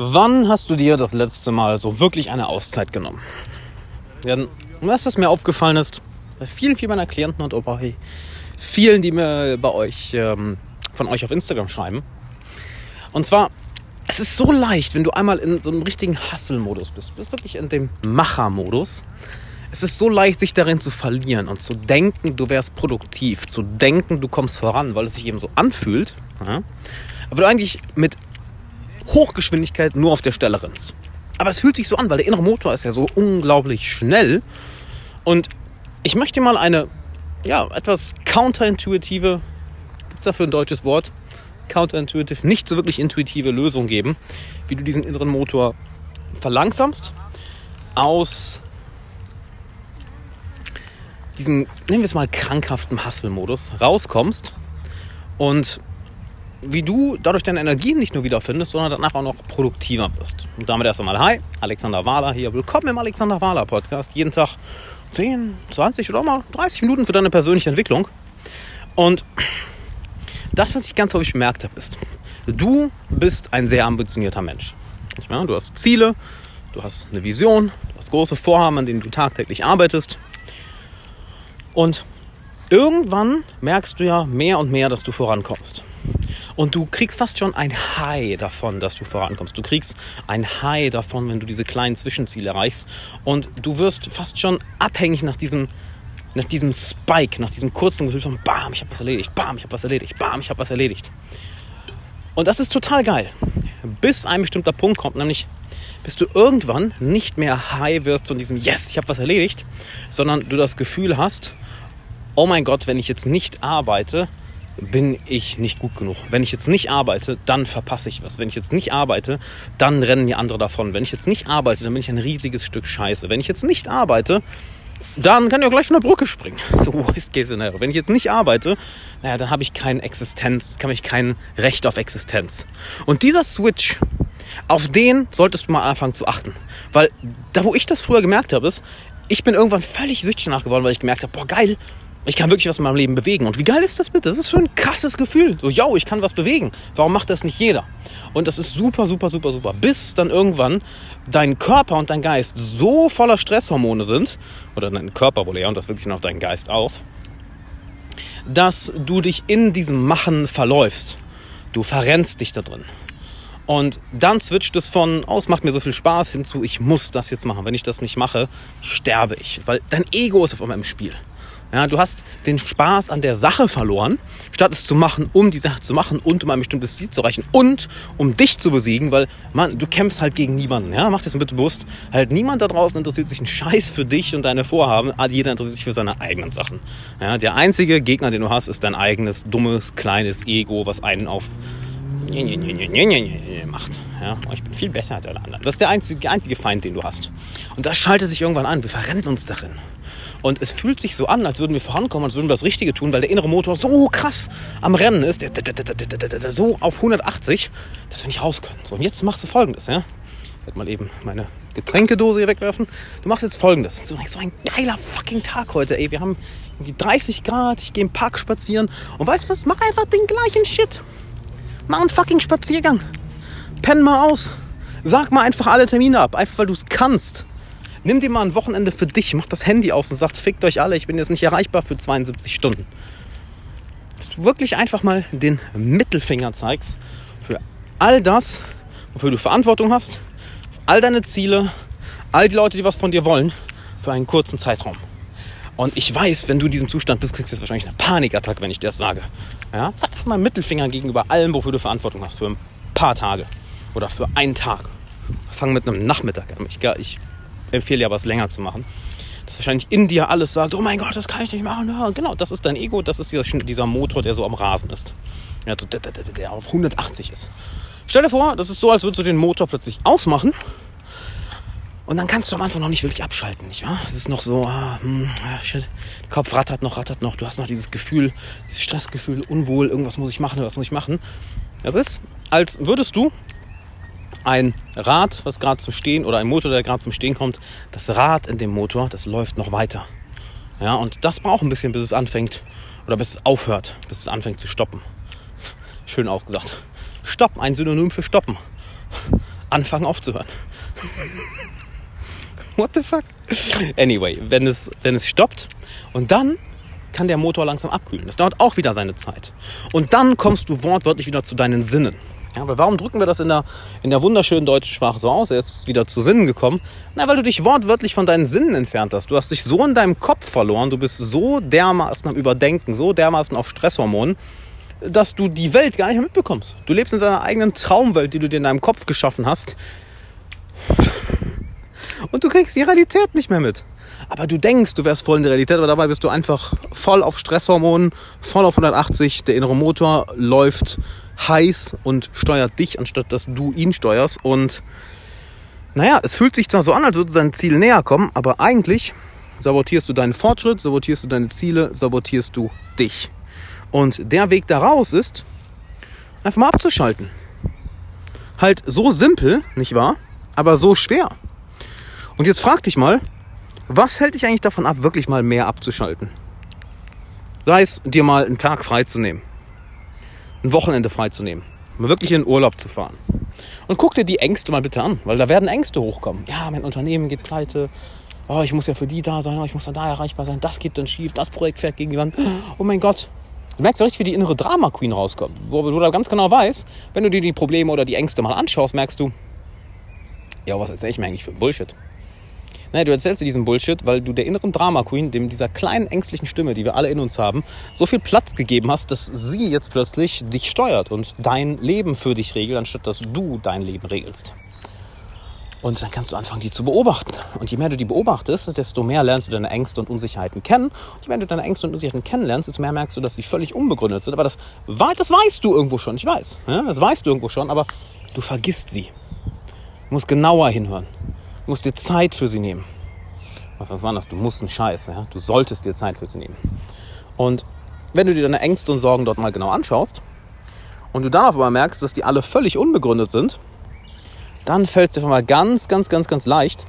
Wann hast du dir das letzte Mal so wirklich eine Auszeit genommen? Denn, was das mir aufgefallen ist, bei vielen, vielen meiner Klienten und auch bei vielen, die mir bei euch, ähm, von euch auf Instagram schreiben. Und zwar, es ist so leicht, wenn du einmal in so einem richtigen Hustle-Modus bist, bist wirklich in dem Macher-Modus. Es ist so leicht, sich darin zu verlieren und zu denken, du wärst produktiv, zu denken, du kommst voran, weil es sich eben so anfühlt. Ja? Aber du eigentlich mit Hochgeschwindigkeit nur auf der Stelle rennst. Aber es fühlt sich so an, weil der innere Motor ist ja so unglaublich schnell. Und ich möchte mal eine, ja, etwas counterintuitive, gibt es dafür ein deutsches Wort? Counterintuitive, nicht so wirklich intuitive Lösung geben, wie du diesen inneren Motor verlangsamst aus diesem, nennen wir es mal, krankhaften Hustle-Modus rauskommst und wie du dadurch deine Energien nicht nur wiederfindest, sondern danach auch noch produktiver wirst. Und damit erst einmal, hi, Alexander Wahler hier. Willkommen im Alexander Wahler Podcast. Jeden Tag 10, 20 oder auch mal 30 Minuten für deine persönliche Entwicklung. Und das, was ich ganz häufig bemerkt habe, ist, du bist ein sehr ambitionierter Mensch. Du hast Ziele, du hast eine Vision, du hast große Vorhaben, an denen du tagtäglich arbeitest. Und irgendwann merkst du ja mehr und mehr, dass du vorankommst. Und du kriegst fast schon ein High davon, dass du vorankommst. Du kriegst ein High davon, wenn du diese kleinen Zwischenziele erreichst. Und du wirst fast schon abhängig nach diesem, nach diesem Spike, nach diesem kurzen Gefühl von Bam, ich habe was erledigt, Bam, ich habe was erledigt, Bam, ich habe was erledigt. Und das ist total geil. Bis ein bestimmter Punkt kommt, nämlich bis du irgendwann nicht mehr high wirst von diesem Yes, ich habe was erledigt, sondern du das Gefühl hast, oh mein Gott, wenn ich jetzt nicht arbeite, bin ich nicht gut genug. Wenn ich jetzt nicht arbeite, dann verpasse ich was. Wenn ich jetzt nicht arbeite, dann rennen mir andere davon. Wenn ich jetzt nicht arbeite, dann bin ich ein riesiges Stück Scheiße. Wenn ich jetzt nicht arbeite, dann kann ich auch gleich von der Brücke springen. So worst case scenario. Wenn ich jetzt nicht arbeite, naja, dann habe ich keine Existenz, kann ich kein Recht auf Existenz. Und dieser Switch, auf den solltest du mal anfangen zu achten. Weil da, wo ich das früher gemerkt habe, ist, ich bin irgendwann völlig süchtig nachgeworden, weil ich gemerkt habe, boah, geil, ich kann wirklich was in meinem Leben bewegen. Und wie geil ist das bitte? Das ist für ein krasses Gefühl. So, yo, ich kann was bewegen. Warum macht das nicht jeder? Und das ist super, super, super, super. Bis dann irgendwann dein Körper und dein Geist so voller Stresshormone sind, oder dein Körper wohl eher, und das wirkt sich auf deinen Geist aus, dass du dich in diesem Machen verläufst. Du verrennst dich da drin. Und dann switcht es von, oh, macht mir so viel Spaß, hinzu, ich muss das jetzt machen. Wenn ich das nicht mache, sterbe ich. Weil dein Ego ist auf einmal im Spiel. Ja, du hast den Spaß an der Sache verloren, statt es zu machen, um die Sache zu machen und um ein bestimmtes Ziel zu erreichen und um dich zu besiegen, weil man, du kämpfst halt gegen niemanden. Ja, mach das bitte bewusst. Halt niemand da draußen interessiert sich einen Scheiß für dich und deine Vorhaben. Jeder interessiert sich für seine eigenen Sachen. Ja, der einzige Gegner, den du hast, ist dein eigenes dummes kleines Ego, was einen auf macht. Ja, ich bin viel besser als alle anderen. Das ist der einzige, der einzige Feind, den du hast. Und das schaltet sich irgendwann an. Wir verrennen uns darin. Und es fühlt sich so an, als würden wir vorankommen, als würden wir das Richtige tun, weil der innere Motor so krass am Rennen ist, so auf 180, dass wir nicht raus können. So, und jetzt machst du folgendes, ja. Ich werde mal eben meine Getränkedose hier wegwerfen. Du machst jetzt folgendes. So ein geiler fucking Tag heute, ey. Wir haben irgendwie 30 Grad, ich gehe im Park spazieren. Und weißt du was? Mach einfach den gleichen Shit. Mach einen fucking Spaziergang. Penn mal aus. Sag mal einfach alle Termine ab, einfach weil du es kannst. Nimm dir mal ein Wochenende für dich, mach das Handy aus und sag, fickt euch alle, ich bin jetzt nicht erreichbar für 72 Stunden. Dass du wirklich einfach mal den Mittelfinger zeigst für all das, wofür du Verantwortung hast, all deine Ziele, all die Leute, die was von dir wollen, für einen kurzen Zeitraum. Und ich weiß, wenn du in diesem Zustand bist, kriegst du jetzt wahrscheinlich eine Panikattacke, wenn ich dir das sage. Ja? Doch mal Mittelfinger gegenüber allem, wofür du Verantwortung hast, für ein paar Tage oder für einen Tag. Fang mit einem Nachmittag an. Ich, ich empfehle ja, was länger zu machen. Dass wahrscheinlich in dir alles sagt, oh mein Gott, das kann ich nicht machen. Ja, genau, das ist dein Ego, das ist dieser, dieser Motor, der so am Rasen ist. Ja, so, der, der, der auf 180 ist. Stell dir vor, das ist so, als würdest du den Motor plötzlich ausmachen und dann kannst du am Anfang noch nicht wirklich abschalten, nicht wahr? Es ist noch so, ah, hm, ah, shit, der Kopf rattert noch, rattert noch. Du hast noch dieses Gefühl, dieses Stressgefühl, unwohl, irgendwas muss ich machen, was muss ich machen. Es ist, als würdest du ein Rad, was gerade zum Stehen oder ein Motor, der gerade zum Stehen kommt, das Rad in dem Motor, das läuft noch weiter. Ja, und das braucht ein bisschen, bis es anfängt oder bis es aufhört, bis es anfängt zu stoppen. Schön ausgesagt. Stoppen, ein Synonym für stoppen. anfangen aufzuhören. What the fuck? Anyway, wenn es, wenn es stoppt und dann kann der Motor langsam abkühlen. Das dauert auch wieder seine Zeit. Und dann kommst du wortwörtlich wieder zu deinen Sinnen. Ja, aber warum drücken wir das in der, in der wunderschönen deutschen Sprache so aus? Er ist wieder zu Sinnen gekommen. Na, weil du dich wortwörtlich von deinen Sinnen entfernt hast. Du hast dich so in deinem Kopf verloren. Du bist so dermaßen am Überdenken, so dermaßen auf Stresshormonen, dass du die Welt gar nicht mehr mitbekommst. Du lebst in deiner eigenen Traumwelt, die du dir in deinem Kopf geschaffen hast. Und du kriegst die Realität nicht mehr mit. Aber du denkst, du wärst voll in der Realität, aber dabei bist du einfach voll auf Stresshormonen, voll auf 180. Der innere Motor läuft heiß und steuert dich, anstatt dass du ihn steuerst. Und naja, es fühlt sich zwar so an, als würde sein Ziel näher kommen, aber eigentlich sabotierst du deinen Fortschritt, sabotierst du deine Ziele, sabotierst du dich. Und der Weg daraus ist, einfach mal abzuschalten. Halt so simpel, nicht wahr? Aber so schwer. Und jetzt frag dich mal, was hält dich eigentlich davon ab, wirklich mal mehr abzuschalten? Sei es, dir mal einen Tag freizunehmen, ein Wochenende freizunehmen, mal wirklich in den Urlaub zu fahren. Und guck dir die Ängste mal bitte an, weil da werden Ängste hochkommen. Ja, mein Unternehmen geht pleite. Oh, ich muss ja für die da sein, oh, ich muss dann da erreichbar sein, das geht dann schief, das Projekt fährt gegen die Wand. Oh mein Gott. Du merkst richtig, wie die innere Drama Queen rauskommt, wo du da ganz genau weißt, wenn du dir die Probleme oder die Ängste mal anschaust, merkst du, ja, was erzähl ich mir eigentlich für Bullshit? Naja, du erzählst dir diesen Bullshit, weil du der inneren Drama Queen, dem dieser kleinen ängstlichen Stimme, die wir alle in uns haben, so viel Platz gegeben hast, dass sie jetzt plötzlich dich steuert und dein Leben für dich regelt, anstatt dass du dein Leben regelst. Und dann kannst du anfangen, die zu beobachten. Und je mehr du die beobachtest, desto mehr lernst du deine Ängste und Unsicherheiten kennen. Und je mehr du deine Ängste und Unsicherheiten kennenlernst, desto mehr merkst du, dass sie völlig unbegründet sind. Aber das, das weißt du irgendwo schon, ich weiß. Ja, das weißt du irgendwo schon, aber du vergisst sie. Du musst genauer hinhören. Du musst dir Zeit für sie nehmen. Was, war das? Du musst einen Scheiß. Ja? Du solltest dir Zeit für sie nehmen. Und wenn du dir deine Ängste und Sorgen dort mal genau anschaust und du dann auf einmal merkst, dass die alle völlig unbegründet sind, dann fällt es dir auf einmal ganz, ganz, ganz, ganz leicht.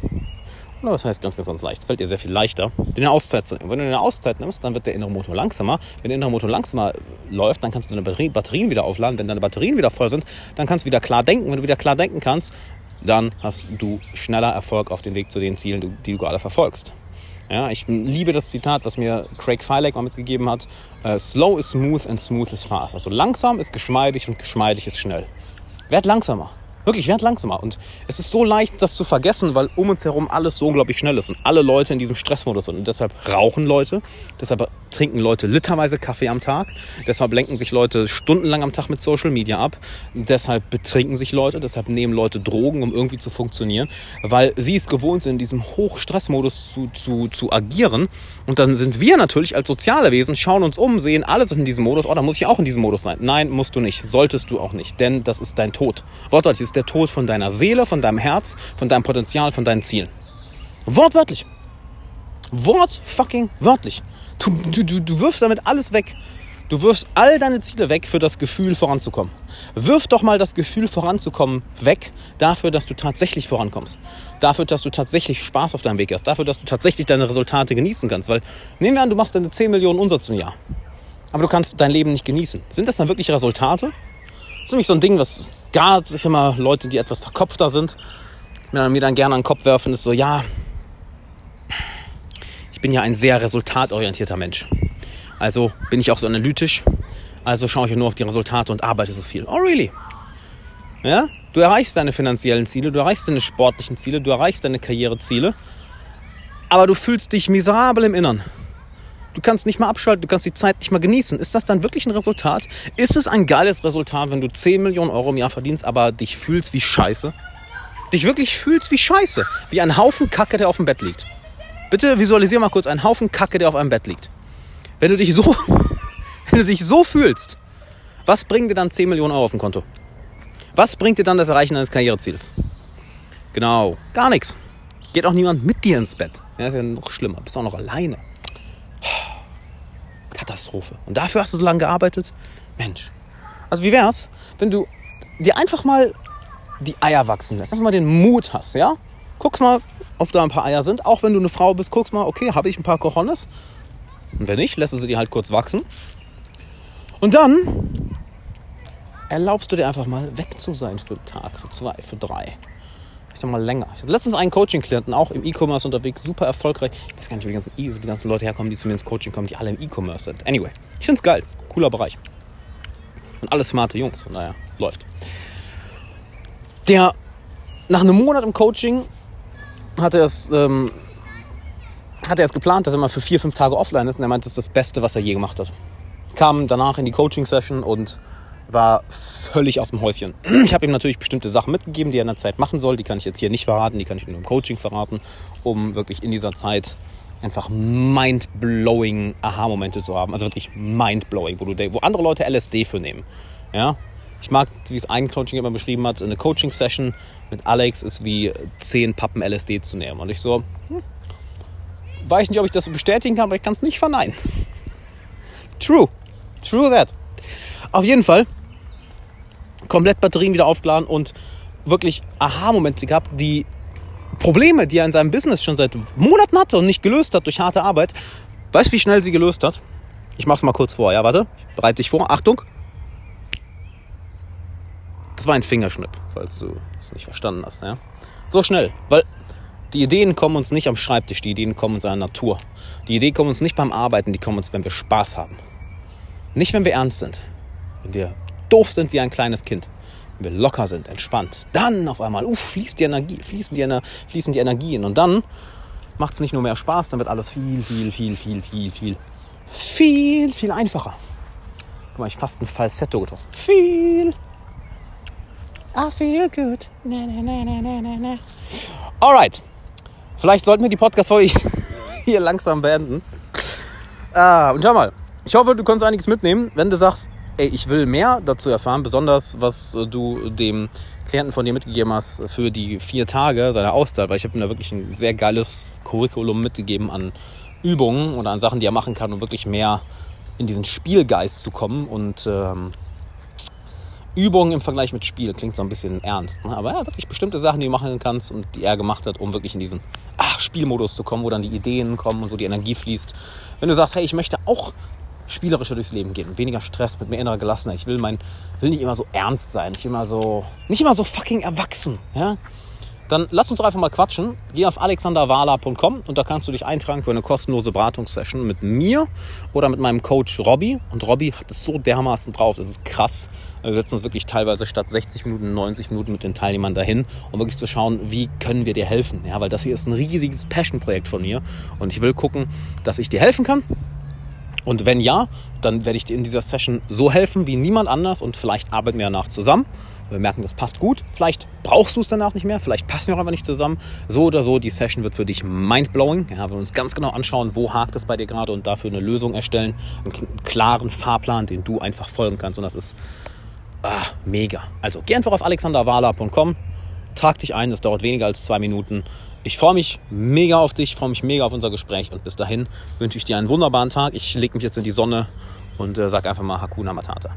Oder was heißt ganz, ganz, ganz leicht? Es fällt dir sehr viel leichter, dir eine Auszeit zu nehmen. Wenn du eine Auszeit nimmst, dann wird der innere Motor langsamer. Wenn der innere Motor langsamer läuft, dann kannst du deine Batterien wieder aufladen. Wenn deine Batterien wieder voll sind, dann kannst du wieder klar denken. Wenn du wieder klar denken kannst, dann hast du schneller Erfolg auf dem Weg zu den Zielen, die du gerade verfolgst. Ja, ich liebe das Zitat, was mir Craig Filek mal mitgegeben hat. Uh, slow is smooth and smooth is fast. Also langsam ist geschmeidig und geschmeidig ist schnell. Werd langsamer. Wirklich, werd langsamer. Und es ist so leicht, das zu vergessen, weil um uns herum alles so unglaublich schnell ist und alle Leute in diesem Stressmodus sind. Und deshalb rauchen Leute, deshalb trinken Leute literweise Kaffee am Tag, deshalb lenken sich Leute stundenlang am Tag mit Social Media ab, deshalb betrinken sich Leute, deshalb nehmen Leute Drogen, um irgendwie zu funktionieren, weil sie es gewohnt sind, in diesem Hochstressmodus zu, zu, zu agieren. Und dann sind wir natürlich als soziale Wesen, schauen uns um, sehen, alles ist in diesem Modus, oh, da muss ich auch in diesem Modus sein. Nein, musst du nicht. Solltest du auch nicht, denn das ist dein Tod. Wortwörtlich ist der Tod von deiner Seele, von deinem Herz, von deinem Potenzial, von deinen Zielen. Wortwörtlich. Wort fucking wörtlich. Du, du, du wirfst damit alles weg. Du wirfst all deine Ziele weg für das Gefühl voranzukommen. Wirf doch mal das Gefühl voranzukommen weg dafür, dass du tatsächlich vorankommst. Dafür, dass du tatsächlich Spaß auf deinem Weg hast. Dafür, dass du tatsächlich deine Resultate genießen kannst. Weil nehmen wir an, du machst deine 10 Millionen Umsatz im Jahr. Aber du kannst dein Leben nicht genießen. Sind das dann wirklich Resultate? Das ist nämlich so ein Ding, was gar, ich immer Leute, die etwas verkopfter sind, mir dann gerne an den Kopf werfen, ist so, ja, ich bin ja ein sehr resultatorientierter Mensch. Also bin ich auch so analytisch. Also schaue ich nur auf die Resultate und arbeite so viel. Oh, really? Ja? Du erreichst deine finanziellen Ziele, du erreichst deine sportlichen Ziele, du erreichst deine Karriereziele. Aber du fühlst dich miserabel im Innern. Du kannst nicht mal abschalten, du kannst die Zeit nicht mal genießen. Ist das dann wirklich ein Resultat? Ist es ein geiles Resultat, wenn du 10 Millionen Euro im Jahr verdienst, aber dich fühlst wie Scheiße? Dich wirklich fühlst wie Scheiße. Wie ein Haufen Kacke, der auf dem Bett liegt. Bitte visualisier mal kurz einen Haufen Kacke, der auf einem Bett liegt. Wenn du dich so, wenn du dich so fühlst, was bringt dir dann 10 Millionen Euro auf dem Konto? Was bringt dir dann das Erreichen deines Karriereziels? Genau, gar nichts. Geht auch niemand mit dir ins Bett. Ja, ist ja noch schlimmer. Bist auch noch alleine. Katastrophe. Und dafür hast du so lange gearbeitet? Mensch. Also wie wär's, wenn du dir einfach mal die Eier wachsen lässt, einfach mal den Mut hast, ja? Guck mal, ob da ein paar Eier sind. Auch wenn du eine Frau bist, guckst mal, okay, habe ich ein paar Cojones? Und wenn nicht, lässt du sie dir halt kurz wachsen. Und dann erlaubst du dir einfach mal weg zu sein für einen Tag, für zwei, für drei. Ich doch mal länger. Ich hatte letztens einen Coaching-Klienten, auch im E-Commerce unterwegs, super erfolgreich. Ich weiß gar nicht, wie die ganzen, e die ganzen Leute herkommen, die zu mir ins Coaching kommen, die alle im E-Commerce sind. Anyway, ich finde es geil. Cooler Bereich. Und alle smarte Jungs, von daher läuft. Der nach einem Monat im Coaching hat er es, ähm, hat er es geplant, dass er mal für vier, fünf Tage offline ist. Und er meint, das ist das Beste, was er je gemacht hat. Kam danach in die Coaching-Session und war völlig aus dem Häuschen. Ich habe ihm natürlich bestimmte Sachen mitgegeben, die er in der Zeit machen soll. Die kann ich jetzt hier nicht verraten, die kann ich nur im Coaching verraten, um wirklich in dieser Zeit einfach mind-blowing Aha-Momente zu haben. Also wirklich mind-blowing, wo, wo andere Leute LSD für nehmen. Ja? Ich mag, wie es ein Coaching immer beschrieben hat, eine Coaching-Session mit Alex ist wie zehn Pappen LSD zu nehmen. Und ich so, hm, weiß nicht, ob ich das bestätigen kann, aber ich kann es nicht verneinen. True. True that. Auf jeden Fall komplett Batterien wieder aufgeladen und wirklich Aha-Momente gehabt, die Probleme, die er in seinem Business schon seit Monaten hatte und nicht gelöst hat durch harte Arbeit. Weißt du, wie schnell sie gelöst hat? Ich mach's mal kurz vor. Ja, warte. Ich bereite dich vor. Achtung. Das war ein Fingerschnipp, falls du es nicht verstanden hast. Ja? So schnell. Weil die Ideen kommen uns nicht am Schreibtisch, die Ideen kommen uns in der Natur. Die Ideen kommen uns nicht beim Arbeiten, die kommen uns, wenn wir Spaß haben. Nicht, wenn wir ernst sind. Wenn wir doof sind wie ein kleines Kind, wenn wir locker sind, entspannt, dann auf einmal uff, fließt die Energie, fließen die, fließen die Energien und dann macht es nicht nur mehr Spaß, dann wird alles viel, viel, viel, viel, viel, viel, viel, viel einfacher. Guck mal, ich fast ein Falsetto getroffen. Viel. I feel good. Na, na, na, na, na, na. Alright. Vielleicht sollten wir die Podcast-Folge hier langsam beenden. Ah, und schau mal. Ich hoffe, du konntest einiges mitnehmen. Wenn du sagst, ey, ich will mehr dazu erfahren, besonders was du dem Klienten von dir mitgegeben hast für die vier Tage seiner Auszeit, weil ich habe ihm da wirklich ein sehr geiles Curriculum mitgegeben an Übungen oder an Sachen, die er machen kann, um wirklich mehr in diesen Spielgeist zu kommen und ähm, Übungen im Vergleich mit Spiel klingt so ein bisschen ernst, ne? aber ja, wirklich bestimmte Sachen, die du machen kannst und die er gemacht hat, um wirklich in diesen ach, Spielmodus zu kommen, wo dann die Ideen kommen und wo die Energie fließt. Wenn du sagst, hey, ich möchte auch spielerischer durchs Leben gehen, weniger Stress, mit mehr innerer Gelassenheit. Ich will mein, will nicht immer so ernst sein, nicht immer so, nicht immer so fucking erwachsen, ja. Dann lass uns doch einfach mal quatschen. Geh auf alexanderwala.com und da kannst du dich eintragen für eine kostenlose Beratungssession mit mir oder mit meinem Coach Robby. Und Robby hat es so dermaßen drauf, das ist krass. Wir setzen uns wirklich teilweise statt 60 Minuten, 90 Minuten mit den Teilnehmern dahin, um wirklich zu schauen, wie können wir dir helfen. Ja, weil das hier ist ein riesiges Passion-Projekt von mir und ich will gucken, dass ich dir helfen kann und wenn ja, dann werde ich dir in dieser Session so helfen wie niemand anders und vielleicht arbeiten wir danach zusammen. Wir merken, das passt gut. Vielleicht brauchst du es danach nicht mehr, vielleicht passen wir auch einfach nicht zusammen. So oder so, die Session wird für dich mindblowing. Ja, wir uns ganz genau anschauen, wo hakt es bei dir gerade und dafür eine Lösung erstellen. Einen klaren Fahrplan, den du einfach folgen kannst. Und das ist ah, mega. Also geh einfach auf alexanderwala.com, trag dich ein, das dauert weniger als zwei Minuten. Ich freue mich mega auf dich, freue mich mega auf unser Gespräch und bis dahin wünsche ich dir einen wunderbaren Tag. Ich lege mich jetzt in die Sonne und äh, sage einfach mal Hakuna Matata.